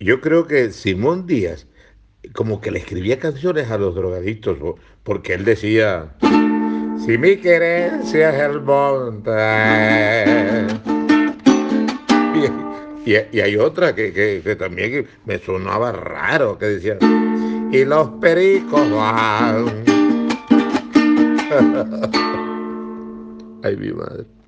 Yo creo que Simón Díaz como que le escribía canciones a los drogadictos, porque él decía, si mi querencia es el monte. Y, y, hay otra que, que, que, también me sonaba raro, que decía, y los pericos van. Ay, mi madre.